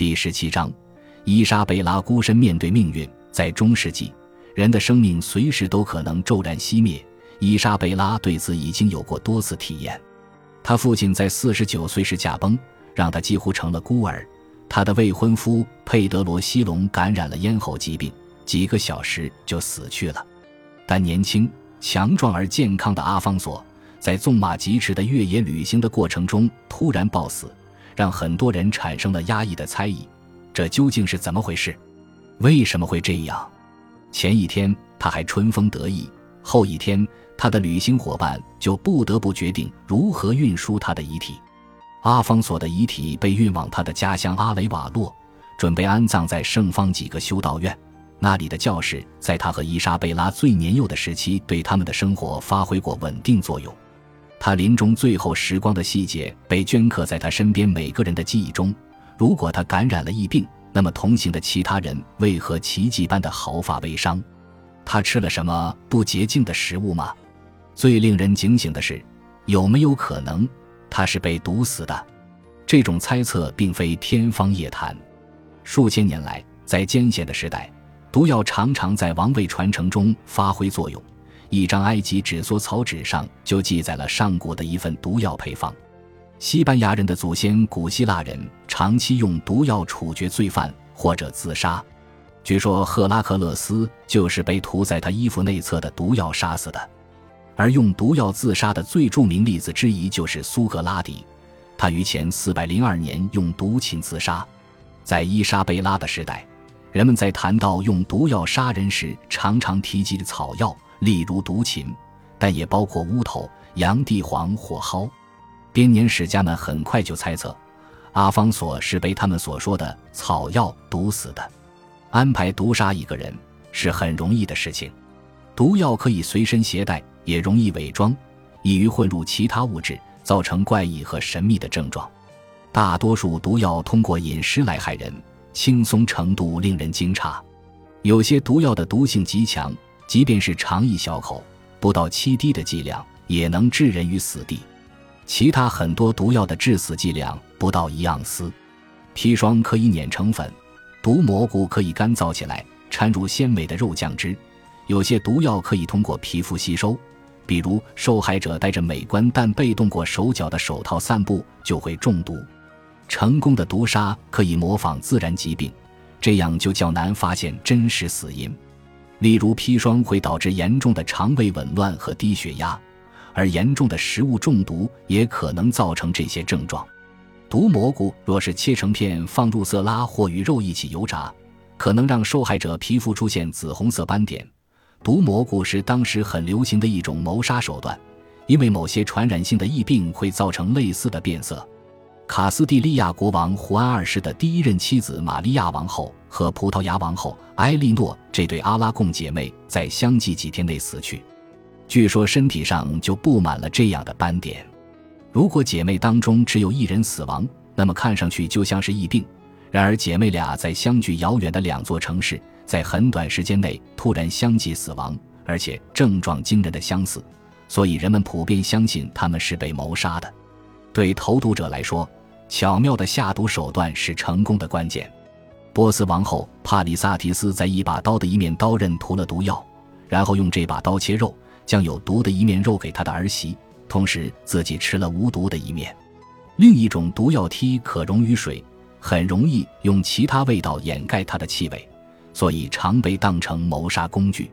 第十七章，伊莎贝拉孤身面对命运。在中世纪，人的生命随时都可能骤然熄灭。伊莎贝拉对此已经有过多次体验。她父亲在四十九岁时驾崩，让她几乎成了孤儿。她的未婚夫佩德罗西隆感染了咽喉疾病，几个小时就死去了。但年轻、强壮而健康的阿方索，在纵马疾驰的越野旅行的过程中突然暴死，让很多人产生了压抑的猜疑：这究竟是怎么回事？为什么会这样？前一天他还春风得意，后一天他的旅行伙伴就不得不决定如何运输他的遗体。阿方索的遗体被运往他的家乡阿雷瓦洛，准备安葬在圣方几个修道院。那里的教士在他和伊莎贝拉最年幼的时期，对他们的生活发挥过稳定作用。他临终最后时光的细节被镌刻在他身边每个人的记忆中。如果他感染了疫病，那么同行的其他人为何奇迹般的毫发未伤？他吃了什么不洁净的食物吗？最令人警醒的是，有没有可能他是被毒死的？这种猜测并非天方夜谭。数千年来，在艰险的时代，毒药常常在王位传承中发挥作用。一张埃及纸缩草纸上就记载了上古的一份毒药配方。西班牙人的祖先古希腊人长期用毒药处决罪犯或者自杀，据说赫拉克勒斯就是被涂在他衣服内侧的毒药杀死的。而用毒药自杀的最著名例子之一就是苏格拉底，他于前四百零二年用毒禽自杀。在伊莎贝拉的时代，人们在谈到用毒药杀人时，常常提及草药，例如毒禽，但也包括乌头、洋地黄或蒿。编年史家们很快就猜测，阿方索是被他们所说的草药毒死的。安排毒杀一个人是很容易的事情，毒药可以随身携带，也容易伪装，易于混入其他物质，造成怪异和神秘的症状。大多数毒药通过饮食来害人，轻松程度令人惊诧。有些毒药的毒性极强，即便是尝一小口，不到七滴的剂量，也能置人于死地。其他很多毒药的致死剂量不到一盎司，砒霜可以碾成粉，毒蘑菇可以干燥起来掺入鲜美的肉酱汁，有些毒药可以通过皮肤吸收，比如受害者戴着美观但被动过手脚的手套散步就会中毒。成功的毒杀可以模仿自然疾病，这样就较难发现真实死因，例如砒霜会导致严重的肠胃紊乱和低血压。而严重的食物中毒也可能造成这些症状。毒蘑菇若是切成片放入色拉或与肉一起油炸，可能让受害者皮肤出现紫红色斑点。毒蘑菇是当时很流行的一种谋杀手段，因为某些传染性的疫病会造成类似的变色。卡斯蒂利亚国王胡安二世的第一任妻子玛利亚王后和葡萄牙王后埃莉诺这对阿拉贡姐妹在相继几天内死去。据说身体上就布满了这样的斑点。如果姐妹当中只有一人死亡，那么看上去就像是疫病。然而姐妹俩在相距遥远的两座城市，在很短时间内突然相继死亡，而且症状惊人的相似，所以人们普遍相信他们是被谋杀的。对投毒者来说，巧妙的下毒手段是成功的关键。波斯王后帕里萨提斯在一把刀的一面刀刃涂了毒药，然后用这把刀切肉。将有毒的一面肉给他的儿媳，同时自己吃了无毒的一面。另一种毒药梯可溶于水，很容易用其他味道掩盖它的气味，所以常被当成谋杀工具。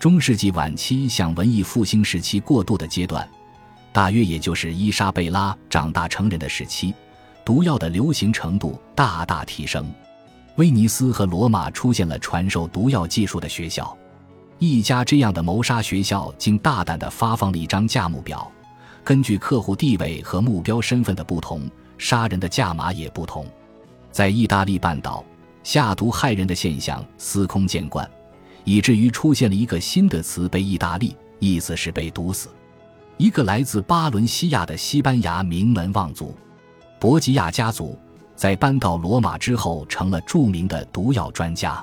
中世纪晚期向文艺复兴时期过渡的阶段，大约也就是伊莎贝拉长大成人的时期，毒药的流行程度大大提升。威尼斯和罗马出现了传授毒药技术的学校。一家这样的谋杀学校竟大胆地发放了一张价目表，根据客户地位和目标身份的不同，杀人的价码也不同。在意大利半岛，下毒害人的现象司空见惯，以至于出现了一个新的词“被意大利”，意思是被毒死。一个来自巴伦西亚的西班牙名门望族——博吉亚家族，在搬到罗马之后成了著名的毒药专家。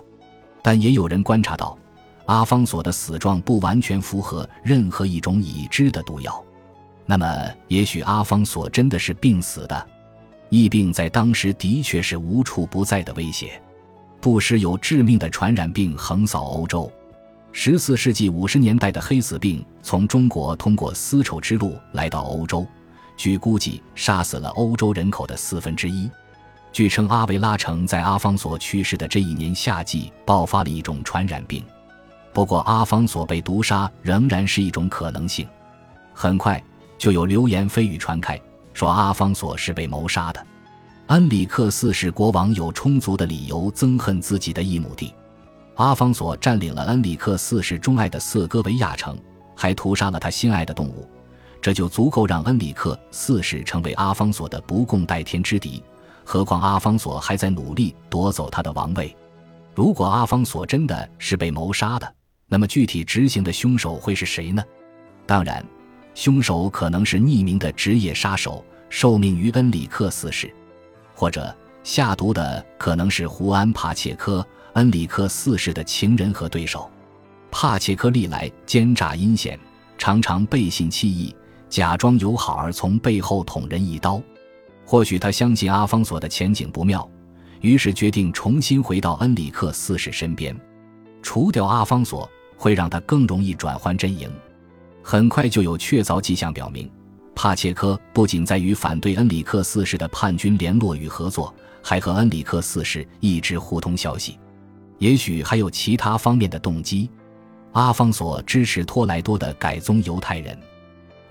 但也有人观察到。阿方索的死状不完全符合任何一种已知的毒药，那么也许阿方索真的是病死的。疫病在当时的确是无处不在的威胁，不时有致命的传染病横扫欧洲。十四世纪五十年代的黑死病从中国通过丝绸之路来到欧洲，据估计杀死了欧洲人口的四分之一。据称，阿维拉城在阿方索去世的这一年夏季爆发了一种传染病。不过，阿方索被毒杀仍然是一种可能性。很快就有流言蜚语传开，说阿方索是被谋杀的。恩里克四世国王有充足的理由憎恨自己的一亩地。阿方索占领了恩里克四世钟爱的瑟戈维亚城，还屠杀了他心爱的动物，这就足够让恩里克四世成为阿方索的不共戴天之敌。何况阿方索还在努力夺走他的王位。如果阿方索真的是被谋杀的，那么具体执行的凶手会是谁呢？当然，凶手可能是匿名的职业杀手，受命于恩里克四世，或者下毒的可能是胡安·帕切科。恩里克四世的情人和对手，帕切科历来奸诈阴险，常常背信弃义，假装友好而从背后捅人一刀。或许他相信阿方索的前景不妙，于是决定重新回到恩里克四世身边。除掉阿方索会让他更容易转换阵营。很快就有确凿迹象表明，帕切科不仅在与反对恩里克四世的叛军联络与合作，还和恩里克四世一直互通消息。也许还有其他方面的动机。阿方索支持托莱多的改宗犹太人，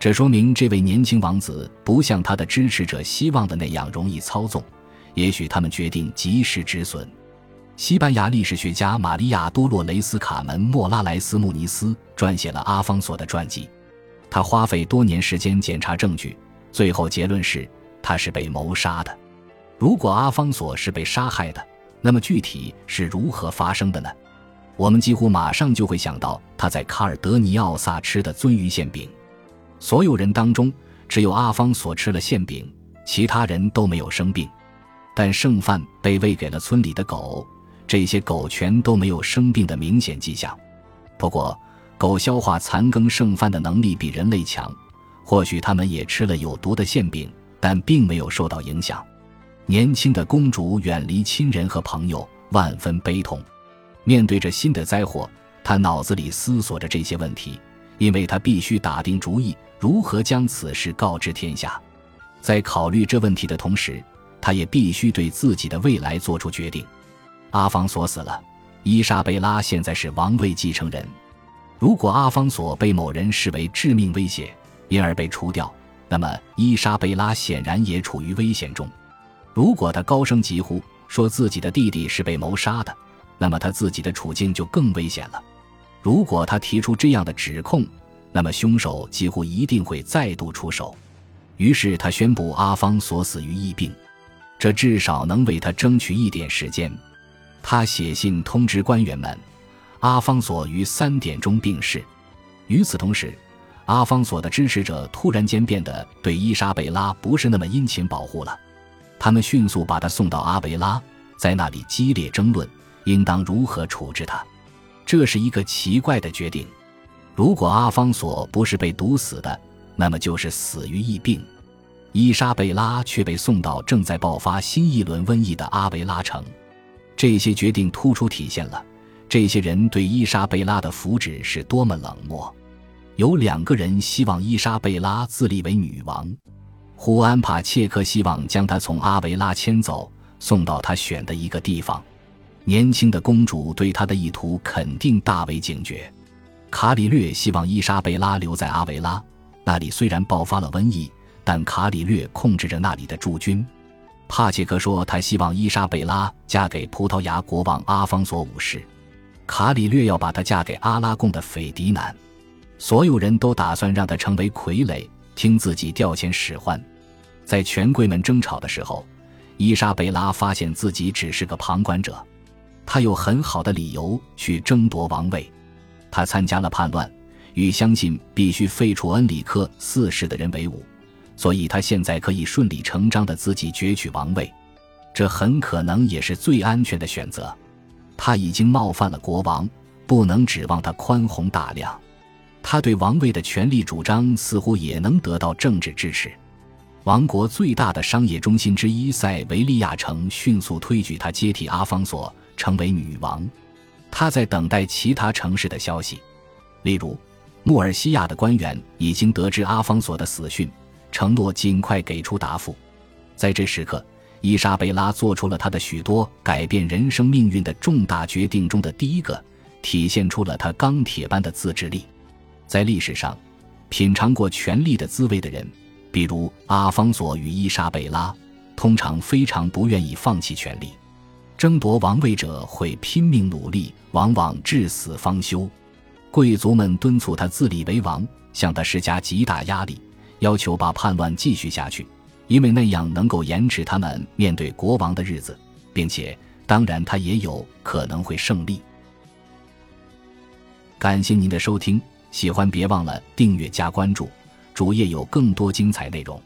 这说明这位年轻王子不像他的支持者希望的那样容易操纵。也许他们决定及时止损。西班牙历史学家玛利亚·多洛雷斯·卡门·莫拉莱斯·穆尼斯撰写了阿方索的传记。他花费多年时间检查证据，最后结论是他是被谋杀的。如果阿方索是被杀害的，那么具体是如何发生的呢？我们几乎马上就会想到他在卡尔德尼奥萨吃的鳟鱼馅饼。所有人当中，只有阿方索吃了馅饼，其他人都没有生病。但剩饭被喂给了村里的狗，这些狗全都没有生病的明显迹象。不过，狗消化残羹剩饭的能力比人类强，或许它们也吃了有毒的馅饼，但并没有受到影响。年轻的公主远离亲人和朋友，万分悲痛。面对着新的灾祸，她脑子里思索着这些问题，因为她必须打定主意如何将此事告知天下。在考虑这问题的同时，他也必须对自己的未来做出决定。阿方索死了，伊莎贝拉现在是王位继承人。如果阿方索被某人视为致命威胁，因而被除掉，那么伊莎贝拉显然也处于危险中。如果他高声疾呼说自己的弟弟是被谋杀的，那么他自己的处境就更危险了。如果他提出这样的指控，那么凶手几乎一定会再度出手。于是他宣布阿方索死于疫病，这至少能为他争取一点时间。他写信通知官员们，阿方索于三点钟病逝。与此同时，阿方索的支持者突然间变得对伊莎贝拉不是那么殷勤保护了。他们迅速把他送到阿维拉，在那里激烈争论应当如何处置他。这是一个奇怪的决定。如果阿方索不是被毒死的，那么就是死于疫病。伊莎贝拉却被送到正在爆发新一轮瘟疫的阿维拉城。这些决定突出体现了这些人对伊莎贝拉的福祉是多么冷漠。有两个人希望伊莎贝拉自立为女王。胡安·帕切克希望将她从阿维拉牵走，送到他选的一个地方。年轻的公主对他的意图肯定大为警觉。卡里略希望伊莎贝拉留在阿维拉，那里虽然爆发了瘟疫，但卡里略控制着那里的驻军。帕切克说，他希望伊莎贝拉嫁给葡萄牙国王阿方索五世。卡里略要把她嫁给阿拉贡的斐迪南。所有人都打算让她成为傀儡，听自己调遣使唤。在权贵们争吵的时候，伊莎贝拉发现自己只是个旁观者。她有很好的理由去争夺王位。他参加了叛乱，与相信必须废除恩里克四世的人为伍，所以他现在可以顺理成章的自己攫取王位。这很可能也是最安全的选择。他已经冒犯了国王，不能指望他宽宏大量。他对王位的权力主张似乎也能得到政治支持。王国最大的商业中心之一塞维利亚城迅速推举他接替阿方索，成为女王。他在等待其他城市的消息，例如，穆尔西亚的官员已经得知阿方索的死讯，承诺尽快给出答复。在这时刻，伊莎贝拉做出了她的许多改变人生命运的重大决定中的第一个，体现出了她钢铁般的自制力。在历史上，品尝过权力的滋味的人，比如阿方索与伊莎贝拉，通常非常不愿意放弃权力。争夺王位者会拼命努力，往往至死方休。贵族们敦促他自立为王，向他施加极大压力，要求把叛乱继续下去，因为那样能够延迟他们面对国王的日子，并且，当然，他也有可能会胜利。感谢您的收听。喜欢别忘了订阅加关注，主页有更多精彩内容。